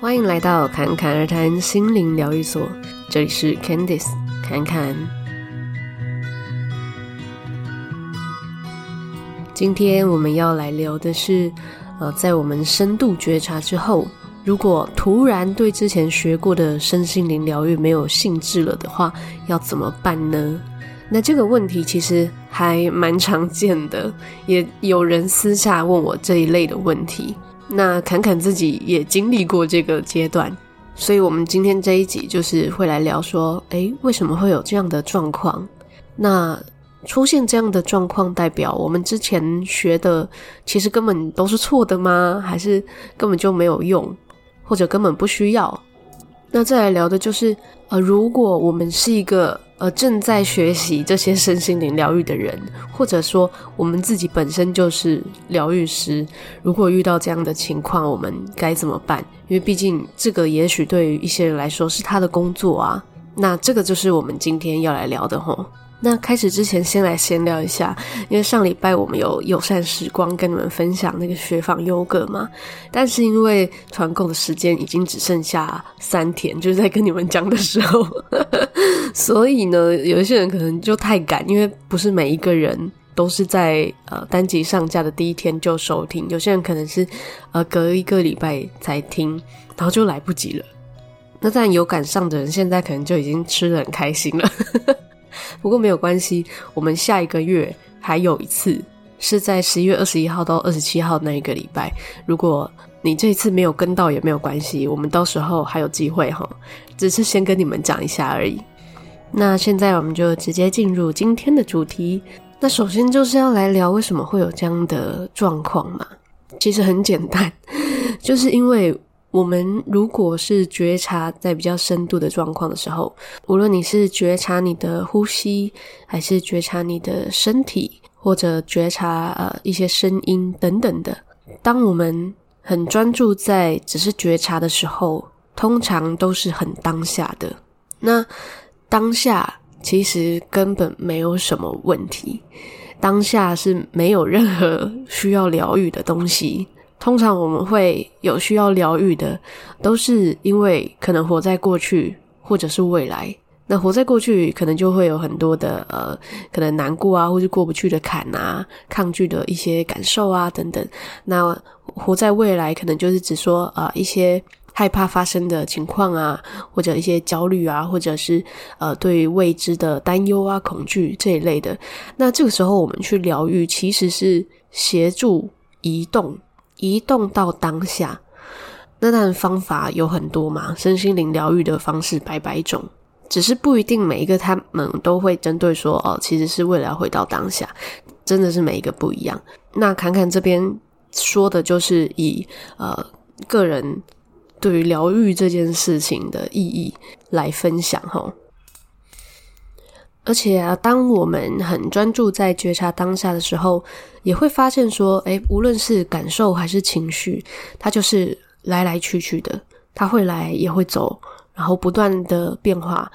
欢迎来到侃侃而谈心灵疗愈所，这里是 Candice 侃侃。今天我们要来聊的是，呃，在我们深度觉察之后，如果突然对之前学过的身心灵疗愈没有兴致了的话，要怎么办呢？那这个问题其实还蛮常见的，也有人私下问我这一类的问题。那侃侃自己也经历过这个阶段，所以我们今天这一集就是会来聊说，诶，为什么会有这样的状况？那出现这样的状况，代表我们之前学的其实根本都是错的吗？还是根本就没有用，或者根本不需要？那再来聊的就是，呃，如果我们是一个而正在学习这些身心灵疗愈的人，或者说我们自己本身就是疗愈师，如果遇到这样的情况，我们该怎么办？因为毕竟这个也许对于一些人来说是他的工作啊。那这个就是我们今天要来聊的吼。那开始之前，先来闲聊一下，因为上礼拜我们有友善时光跟你们分享那个雪纺优格嘛，但是因为团购的时间已经只剩下三天，就是在跟你们讲的时候，所以呢，有一些人可能就太赶，因为不是每一个人都是在呃单集上架的第一天就收听，有些人可能是呃隔一个礼拜才听，然后就来不及了。那当然有赶上的人，现在可能就已经吃得很开心了。不过没有关系，我们下一个月还有一次，是在十一月二十一号到二十七号那一个礼拜。如果你这一次没有跟到也没有关系，我们到时候还有机会哈。只是先跟你们讲一下而已。那现在我们就直接进入今天的主题。那首先就是要来聊为什么会有这样的状况嘛。其实很简单，就是因为。我们如果是觉察在比较深度的状况的时候，无论你是觉察你的呼吸，还是觉察你的身体，或者觉察呃一些声音等等的，当我们很专注在只是觉察的时候，通常都是很当下的。那当下其实根本没有什么问题，当下是没有任何需要疗愈的东西。通常我们会有需要疗愈的，都是因为可能活在过去或者是未来。那活在过去，可能就会有很多的呃，可能难过啊，或是过不去的坎啊，抗拒的一些感受啊等等。那活在未来，可能就是指说啊、一些害怕发生的情况啊，或者一些焦虑啊，或者是呃对未知的担忧啊、恐惧这一类的。那这个时候，我们去疗愈，其实是协助移动。移动到当下，那当然方法有很多嘛，身心灵疗愈的方式百百种，只是不一定每一个他们都会针对说哦，其实是为了回到当下，真的是每一个不一样。那侃侃这边说的就是以呃个人对于疗愈这件事情的意义来分享齁。而且啊，当我们很专注在觉察当下的时候，也会发现说，诶，无论是感受还是情绪，它就是来来去去的，它会来也会走，然后不断的变化。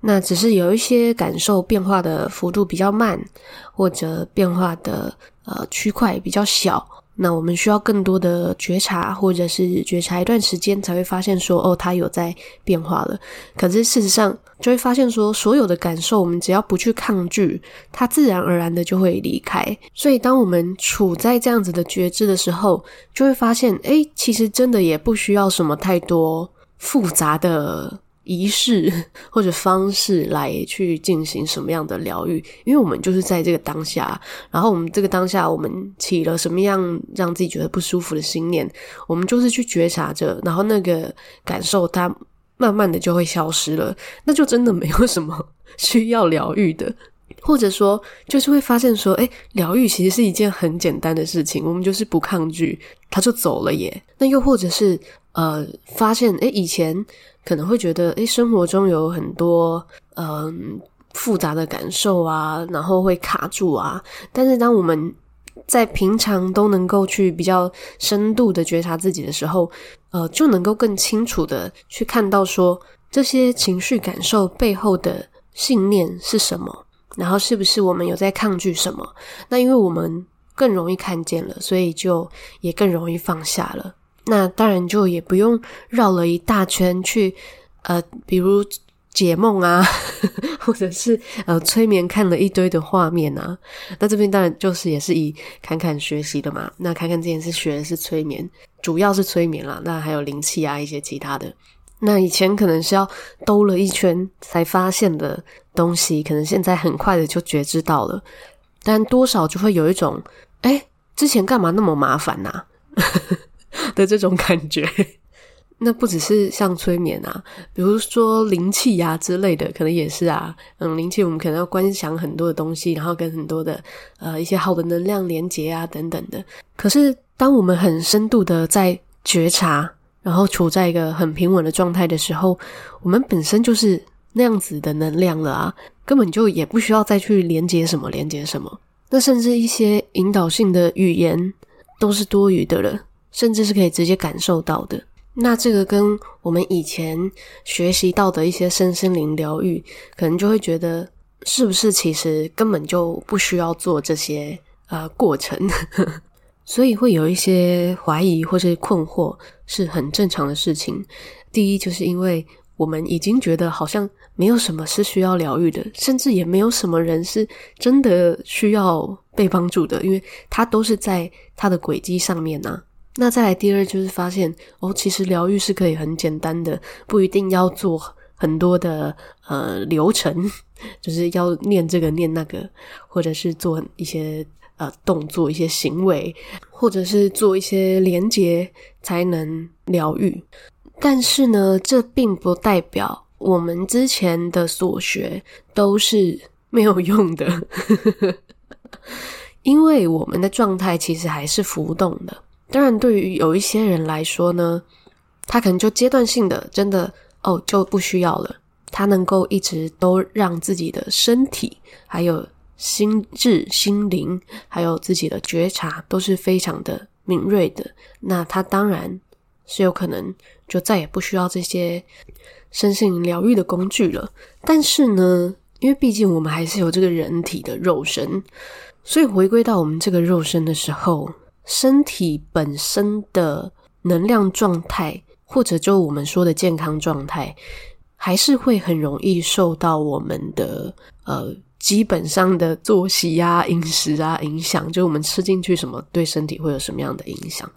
那只是有一些感受变化的幅度比较慢，或者变化的呃区块比较小。那我们需要更多的觉察，或者是觉察一段时间，才会发现说，哦，它有在变化了。可是事实上，就会发现说，所有的感受，我们只要不去抗拒，它自然而然的就会离开。所以，当我们处在这样子的觉知的时候，就会发现，诶，其实真的也不需要什么太多复杂的。仪式或者方式来去进行什么样的疗愈？因为我们就是在这个当下，然后我们这个当下，我们起了什么样让自己觉得不舒服的心念，我们就是去觉察着，然后那个感受它慢慢的就会消失了，那就真的没有什么需要疗愈的，或者说就是会发现说，诶，疗愈其实是一件很简单的事情，我们就是不抗拒，他就走了耶。那又或者是呃，发现诶，以前。可能会觉得，诶，生活中有很多嗯、复杂的感受啊，然后会卡住啊。但是当我们在平常都能够去比较深度的觉察自己的时候，呃，就能够更清楚的去看到说，这些情绪感受背后的信念是什么，然后是不是我们有在抗拒什么？那因为我们更容易看见了，所以就也更容易放下了。那当然就也不用绕了一大圈去，呃，比如解梦啊，或者是呃催眠看了一堆的画面啊。那这边当然就是也是以侃侃学习的嘛。那侃侃之前是学的是催眠，主要是催眠啦。那还有灵气啊，一些其他的。那以前可能是要兜了一圈才发现的东西，可能现在很快的就觉知到了，但多少就会有一种，诶，之前干嘛那么麻烦呐 的这种感觉。那不只是像催眠啊，比如说灵气呀之类的，可能也是啊。嗯，灵气我们可能要观想很多的东西，然后跟很多的呃一些好的能量连接啊等等的。可是当我们很深度的在觉察。然后处在一个很平稳的状态的时候，我们本身就是那样子的能量了啊，根本就也不需要再去连接什么连接什么。那甚至一些引导性的语言都是多余的了，甚至是可以直接感受到的。那这个跟我们以前学习到的一些身心灵疗愈，可能就会觉得是不是其实根本就不需要做这些呃过程。所以会有一些怀疑或是困惑，是很正常的事情。第一，就是因为我们已经觉得好像没有什么是需要疗愈的，甚至也没有什么人是真的需要被帮助的，因为他都是在他的轨迹上面啊。那再来，第二就是发现哦，其实疗愈是可以很简单的，不一定要做很多的呃流程，就是要念这个念那个，或者是做一些。呃，动作一些行为，或者是做一些连接，才能疗愈。但是呢，这并不代表我们之前的所学都是没有用的，因为我们的状态其实还是浮动的。当然，对于有一些人来说呢，他可能就阶段性的，真的哦就不需要了，他能够一直都让自己的身体还有。心智、心灵，还有自己的觉察，都是非常的敏锐的。那他当然是有可能就再也不需要这些身心疗愈的工具了。但是呢，因为毕竟我们还是有这个人体的肉身，所以回归到我们这个肉身的时候，身体本身的能量状态，或者就我们说的健康状态，还是会很容易受到我们的呃。基本上的作息啊、饮食啊影响，就我们吃进去什么，对身体会有什么样的影响？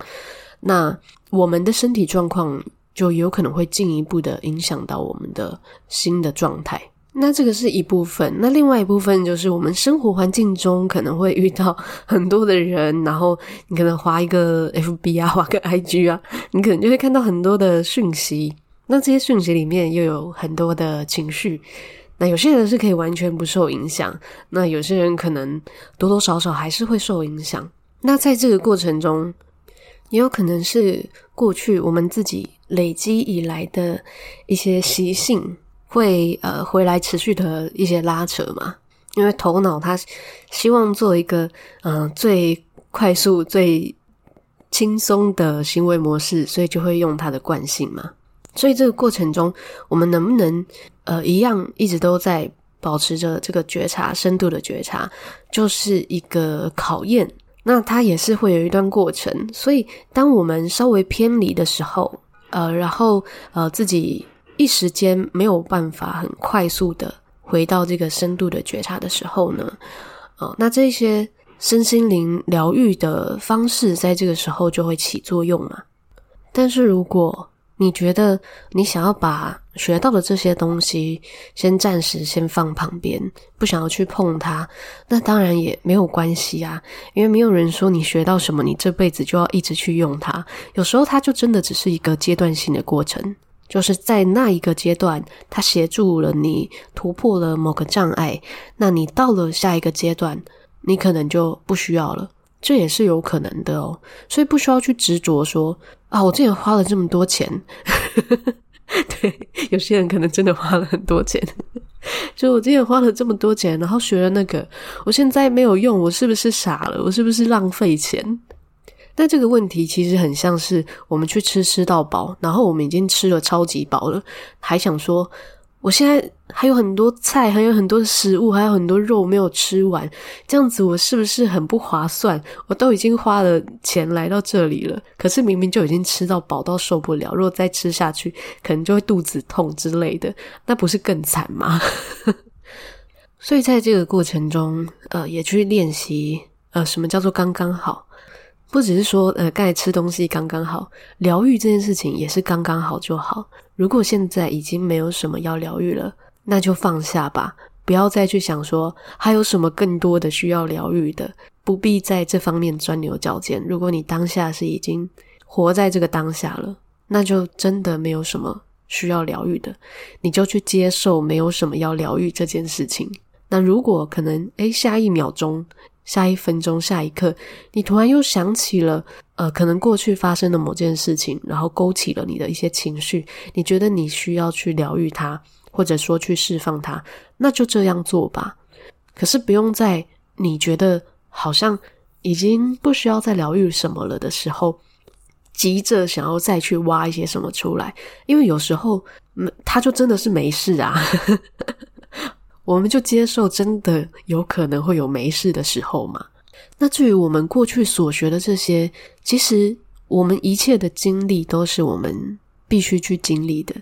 那我们的身体状况就有可能会进一步的影响到我们的心的状态。那这个是一部分，那另外一部分就是我们生活环境中可能会遇到很多的人，然后你可能划一个 FB 啊，划个 IG 啊，你可能就会看到很多的讯息。那这些讯息里面又有很多的情绪。那有些人是可以完全不受影响，那有些人可能多多少少还是会受影响。那在这个过程中，也有可能是过去我们自己累积以来的一些习性，会呃回来持续的一些拉扯嘛。因为头脑它希望做一个嗯、呃、最快速、最轻松的行为模式，所以就会用它的惯性嘛。所以这个过程中，我们能不能呃一样一直都在保持着这个觉察、深度的觉察，就是一个考验。那它也是会有一段过程。所以当我们稍微偏离的时候，呃，然后呃自己一时间没有办法很快速的回到这个深度的觉察的时候呢，呃，那这些身心灵疗愈的方式在这个时候就会起作用嘛。但是如果你觉得你想要把学到的这些东西先暂时先放旁边，不想要去碰它，那当然也没有关系啊，因为没有人说你学到什么，你这辈子就要一直去用它。有时候它就真的只是一个阶段性的过程，就是在那一个阶段，它协助了你突破了某个障碍，那你到了下一个阶段，你可能就不需要了。这也是有可能的哦，所以不需要去执着说啊，我之前花了这么多钱，对，有些人可能真的花了很多钱，就我之前花了这么多钱，然后学了那个，我现在没有用，我是不是傻了？我是不是浪费钱？但这个问题其实很像是我们去吃吃到饱，然后我们已经吃了超级饱了，还想说我现在还有很多菜，还有很多食物，还有很多肉没有吃完，这样子我是不是很不划算？我都已经花了钱来到这里了，可是明明就已经吃到饱到受不了，如果再吃下去，可能就会肚子痛之类的，那不是更惨吗？所以在这个过程中，呃，也去练习，呃，什么叫做刚刚好？不只是说，呃，刚才吃东西刚刚好，疗愈这件事情也是刚刚好就好。如果现在已经没有什么要疗愈了，那就放下吧，不要再去想说还有什么更多的需要疗愈的，不必在这方面钻牛角尖。如果你当下是已经活在这个当下了，那就真的没有什么需要疗愈的，你就去接受没有什么要疗愈这件事情。那如果可能，诶，下一秒钟。下一分钟，下一刻，你突然又想起了，呃，可能过去发生的某件事情，然后勾起了你的一些情绪，你觉得你需要去疗愈它，或者说去释放它，那就这样做吧。可是不用在你觉得好像已经不需要再疗愈什么了的时候，急着想要再去挖一些什么出来，因为有时候，嗯，它就真的是没事啊。我们就接受真的有可能会有没事的时候嘛。那至于我们过去所学的这些，其实我们一切的经历都是我们必须去经历的，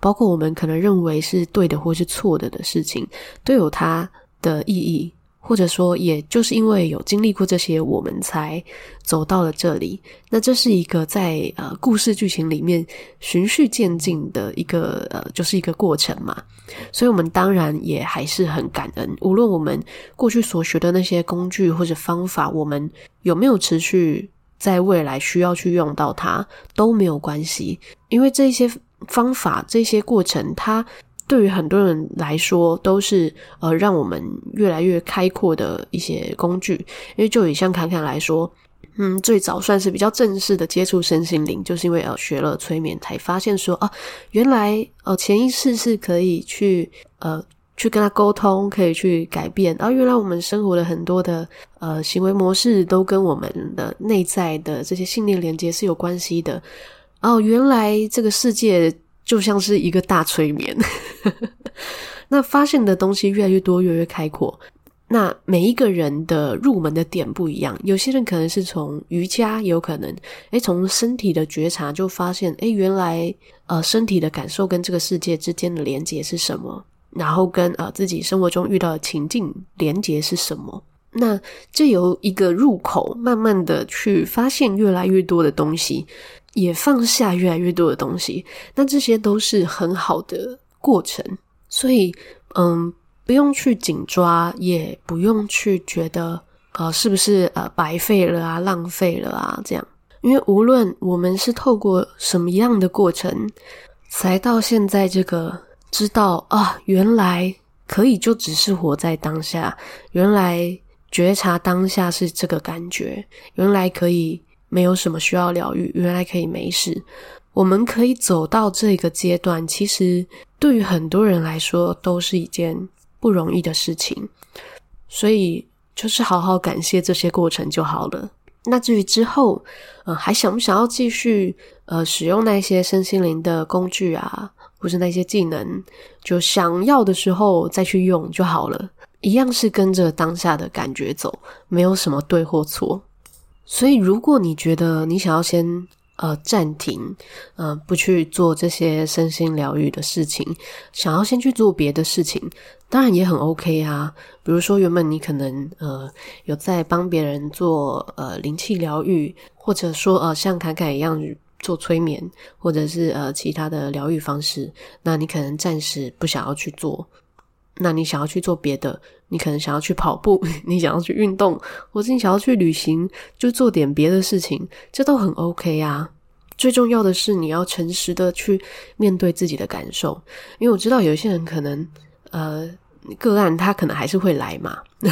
包括我们可能认为是对的或是错的的事情，都有它的意义。或者说，也就是因为有经历过这些，我们才走到了这里。那这是一个在呃故事剧情里面循序渐进的一个呃，就是一个过程嘛。所以，我们当然也还是很感恩，无论我们过去所学的那些工具或者方法，我们有没有持续在未来需要去用到它都没有关系，因为这些方法、这些过程，它。对于很多人来说，都是呃让我们越来越开阔的一些工具。因为就以像侃侃来说，嗯，最早算是比较正式的接触身心灵，就是因为呃学了催眠，才发现说啊，原来呃潜意识是可以去呃去跟他沟通，可以去改变。啊，原来我们生活的很多的呃行为模式都跟我们的内在的这些信念连接是有关系的。哦，原来这个世界。就像是一个大催眠，那发现的东西越来越多，越来越开阔。那每一个人的入门的点不一样，有些人可能是从瑜伽，有可能诶从身体的觉察就发现，诶原来呃身体的感受跟这个世界之间的连接是什么，然后跟呃自己生活中遇到的情境连接是什么。那这由一个入口，慢慢的去发现越来越多的东西。也放下越来越多的东西，那这些都是很好的过程，所以嗯，不用去紧抓，也不用去觉得呃是不是呃白费了啊、浪费了啊这样，因为无论我们是透过什么样的过程，才到现在这个知道啊，原来可以就只是活在当下，原来觉察当下是这个感觉，原来可以。没有什么需要疗愈，原来可以没事。我们可以走到这个阶段，其实对于很多人来说都是一件不容易的事情。所以，就是好好感谢这些过程就好了。那至于之后，呃，还想不想要继续呃使用那些身心灵的工具啊，或是那些技能，就想要的时候再去用就好了。一样是跟着当下的感觉走，没有什么对或错。所以，如果你觉得你想要先呃暂停，呃不去做这些身心疗愈的事情，想要先去做别的事情，当然也很 OK 啊。比如说，原本你可能呃有在帮别人做呃灵气疗愈，或者说呃像侃侃一样做催眠，或者是呃其他的疗愈方式，那你可能暂时不想要去做。那你想要去做别的，你可能想要去跑步，你想要去运动，或者你想要去旅行，就做点别的事情，这都很 OK 啊。最重要的是你要诚实的去面对自己的感受，因为我知道有些人可能，呃，个案他可能还是会来嘛，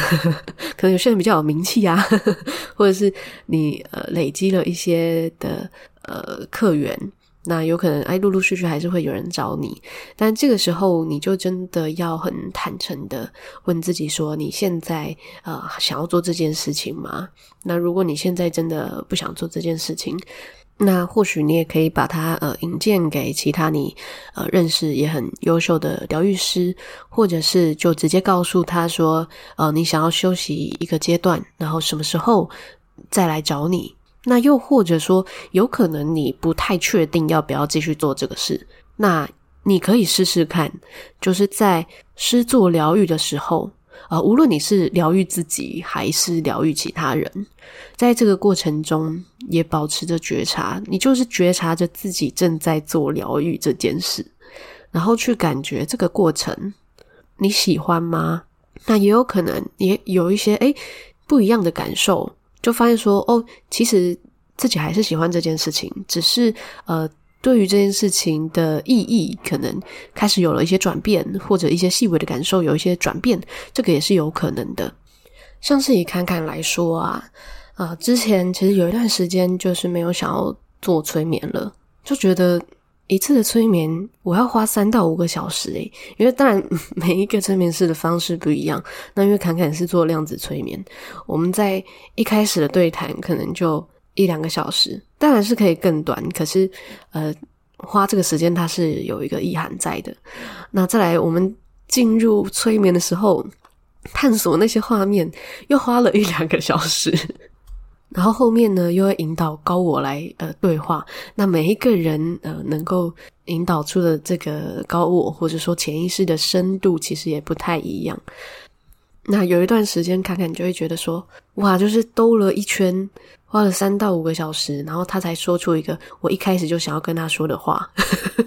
可能有些人比较有名气啊，或者是你呃累积了一些的呃客源。那有可能，哎，陆陆续续还是会有人找你，但这个时候你就真的要很坦诚的问自己说：你现在呃想要做这件事情吗？那如果你现在真的不想做这件事情，那或许你也可以把它呃引荐给其他你呃认识也很优秀的疗愈师，或者是就直接告诉他说，呃，你想要休息一个阶段，然后什么时候再来找你。那又或者说，有可能你不太确定要不要继续做这个事，那你可以试试看，就是在施作疗愈的时候。呃，无论你是疗愈自己还是疗愈其他人，在这个过程中也保持着觉察，你就是觉察着自己正在做疗愈这件事，然后去感觉这个过程，你喜欢吗？那也有可能也有一些诶不一样的感受，就发现说哦，其实自己还是喜欢这件事情，只是呃。对于这件事情的意义，可能开始有了一些转变，或者一些细微的感受有一些转变，这个也是有可能的。像是以坎坎来说啊，啊、之前其实有一段时间就是没有想要做催眠了，就觉得一次的催眠我要花三到五个小时诶，因为当然 每一个催眠师的方式不一样，那因为侃侃是做量子催眠，我们在一开始的对谈可能就。一两个小时当然是可以更短，可是呃，花这个时间它是有一个意涵在的。那再来，我们进入催眠的时候，探索那些画面又花了一两个小时，然后后面呢又会引导高我来呃对话。那每一个人呃能够引导出的这个高我或者说潜意识的深度，其实也不太一样。那有一段时间，侃侃就会觉得说，哇，就是兜了一圈。花了三到五个小时，然后他才说出一个我一开始就想要跟他说的话。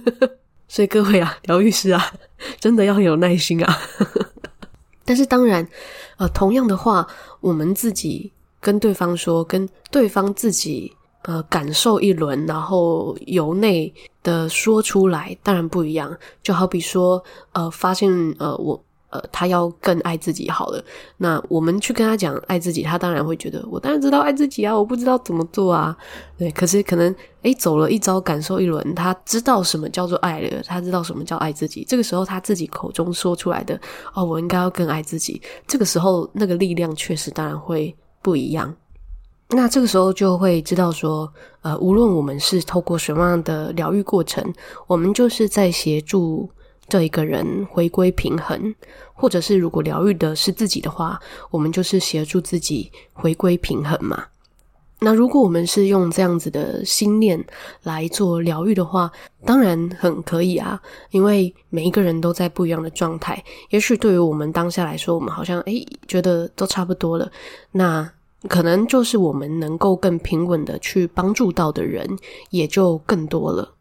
所以各位啊，疗愈师啊，真的要很有耐心啊。但是当然，呃，同样的话，我们自己跟对方说，跟对方自己呃感受一轮，然后由内的说出来，当然不一样。就好比说，呃，发现呃我。呃，他要更爱自己好了。那我们去跟他讲爱自己，他当然会觉得我当然知道爱自己啊，我不知道怎么做啊。对，可是可能诶，走了一遭，感受一轮，他知道什么叫做爱了，他知道什么叫爱自己。这个时候他自己口中说出来的哦，我应该要更爱自己。这个时候那个力量确实当然会不一样。那这个时候就会知道说，呃，无论我们是透过什么样的疗愈过程，我们就是在协助。这一个人回归平衡，或者是如果疗愈的是自己的话，我们就是协助自己回归平衡嘛。那如果我们是用这样子的心念来做疗愈的话，当然很可以啊，因为每一个人都在不一样的状态。也许对于我们当下来说，我们好像诶觉得都差不多了，那可能就是我们能够更平稳的去帮助到的人也就更多了。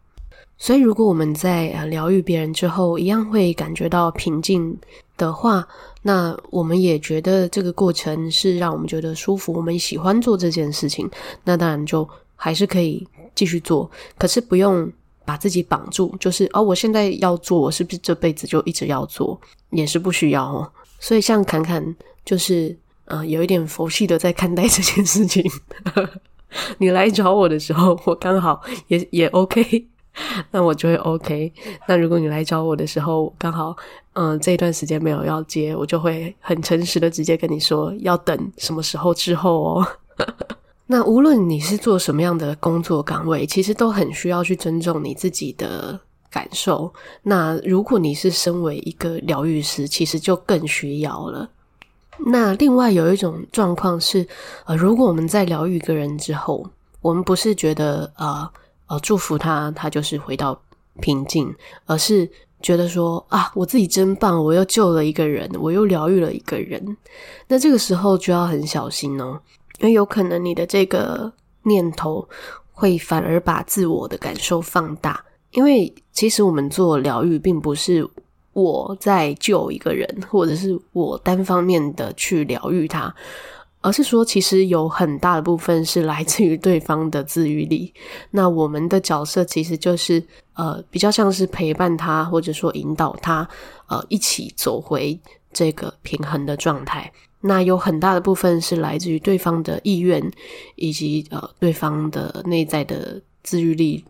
所以，如果我们在疗愈别人之后，一样会感觉到平静的话，那我们也觉得这个过程是让我们觉得舒服，我们喜欢做这件事情，那当然就还是可以继续做。可是不用把自己绑住，就是哦，我现在要做，我是不是这辈子就一直要做？也是不需要哦。所以，像侃侃就是呃，有一点佛系的在看待这件事情。你来找我的时候，我刚好也也 OK。那我就会 OK。那如果你来找我的时候，刚好，嗯，这一段时间没有要接，我就会很诚实的直接跟你说，要等什么时候之后哦。那无论你是做什么样的工作岗位，其实都很需要去尊重你自己的感受。那如果你是身为一个疗愈师，其实就更需要了。那另外有一种状况是，呃，如果我们在疗愈一个人之后，我们不是觉得呃。呃，祝福他，他就是回到平静，而是觉得说啊，我自己真棒，我又救了一个人，我又疗愈了一个人。那这个时候就要很小心哦，因为有可能你的这个念头会反而把自我的感受放大。因为其实我们做疗愈，并不是我在救一个人，或者是我单方面的去疗愈他。而是说，其实有很大的部分是来自于对方的自愈力。那我们的角色其实就是，呃，比较像是陪伴他，或者说引导他，呃，一起走回这个平衡的状态。那有很大的部分是来自于对方的意愿，以及呃，对方的内在的自愈力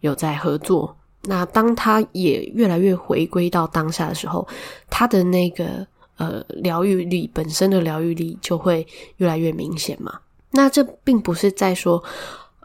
有在合作。那当他也越来越回归到当下的时候，他的那个。呃，疗愈力本身的疗愈力就会越来越明显嘛。那这并不是在说，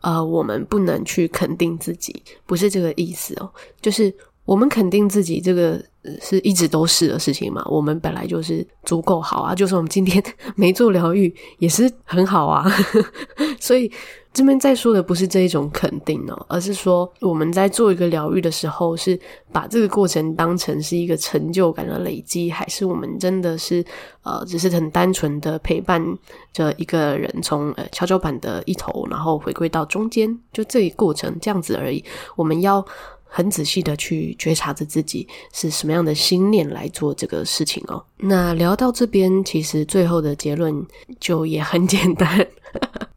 呃，我们不能去肯定自己，不是这个意思哦。就是我们肯定自己，这个是一直都是的事情嘛。我们本来就是足够好啊，就算我们今天 没做疗愈，也是很好啊。所以。这边在说的不是这一种肯定哦，而是说我们在做一个疗愈的时候，是把这个过程当成是一个成就感的累积，还是我们真的是呃，只是很单纯的陪伴着一个人从呃跷跷板的一头，然后回归到中间，就这一过程这样子而已。我们要很仔细的去觉察着自己是什么样的心念来做这个事情哦。那聊到这边，其实最后的结论就也很简单。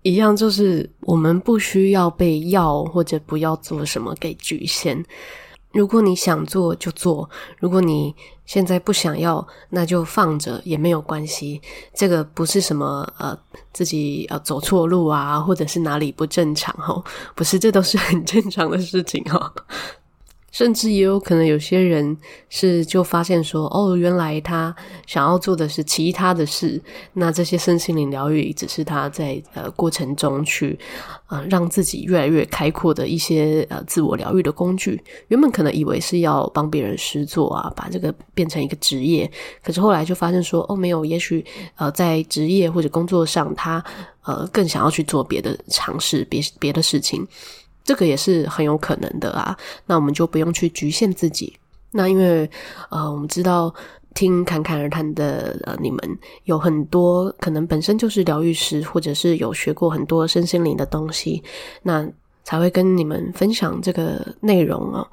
一样就是，我们不需要被要或者不要做什么给局限。如果你想做就做，如果你现在不想要，那就放着也没有关系。这个不是什么呃自己呃走错路啊，或者是哪里不正常哦，不是，这都是很正常的事情哦。甚至也有可能有些人是就发现说，哦，原来他想要做的是其他的事，那这些身心灵疗愈只是他在呃过程中去呃让自己越来越开阔的一些呃自我疗愈的工具。原本可能以为是要帮别人施作啊，把这个变成一个职业，可是后来就发现说，哦，没有，也许呃在职业或者工作上，他呃更想要去做别的尝试，别别的事情。这个也是很有可能的啊，那我们就不用去局限自己。那因为呃，我们知道听侃侃而谈的呃，你们有很多可能本身就是疗愈师，或者是有学过很多身心灵的东西，那才会跟你们分享这个内容哦。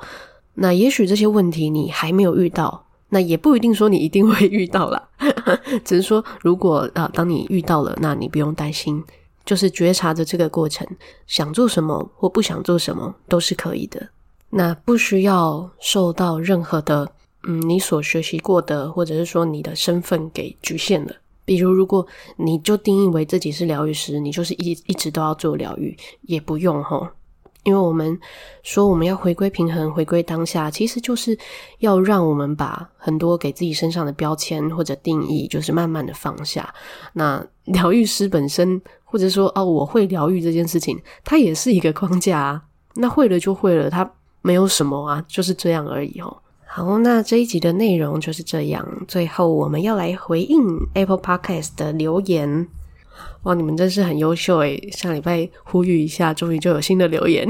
那也许这些问题你还没有遇到，那也不一定说你一定会遇到啦，只是说如果啊，当你遇到了，那你不用担心。就是觉察着这个过程，想做什么或不想做什么都是可以的。那不需要受到任何的，嗯，你所学习过的，或者是说你的身份给局限了。比如，如果你就定义为自己是疗愈师，你就是一一直都要做疗愈，也不用哈。因为我们说我们要回归平衡，回归当下，其实就是要让我们把很多给自己身上的标签或者定义，就是慢慢的放下。那 疗愈师本身。或者说哦，我会疗愈这件事情，它也是一个框架啊。那会了就会了，它没有什么啊，就是这样而已哦。好，那这一集的内容就是这样。最后我们要来回应 Apple Podcast 的留言。哇，你们真是很优秀诶，上礼拜呼吁一下，终于就有新的留言。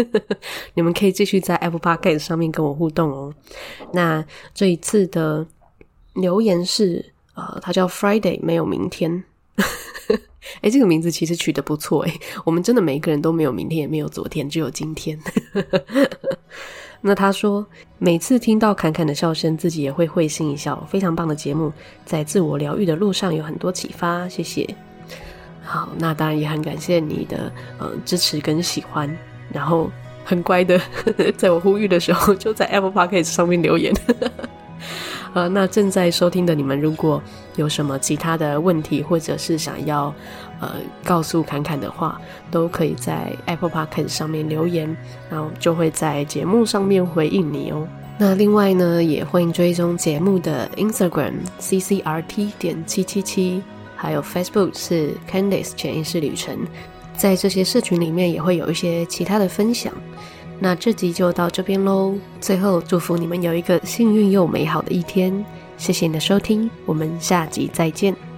你们可以继续在 Apple Podcast 上面跟我互动哦。那这一次的留言是，呃，他叫 Friday，没有明天。诶，这个名字其实取得不错诶，我们真的每一个人都没有明天，也没有昨天，只有今天。那他说，每次听到侃侃的笑声，自己也会会心一笑，非常棒的节目，在自我疗愈的路上有很多启发，谢谢。好，那当然也很感谢你的呃支持跟喜欢，然后很乖的，在我呼吁的时候就在 Apple Podcast 上面留言。呃，那正在收听的你们，如果有什么其他的问题，或者是想要呃告诉侃侃的话，都可以在 Apple Podcast 上面留言，然后就会在节目上面回应你哦。那另外呢，也欢迎追踪节目的 Instagram CCRT 点七七七，还有 Facebook 是 Candice 潜意识旅程，在这些社群里面也会有一些其他的分享。那这集就到这边喽。最后祝福你们有一个幸运又美好的一天。谢谢你的收听，我们下集再见。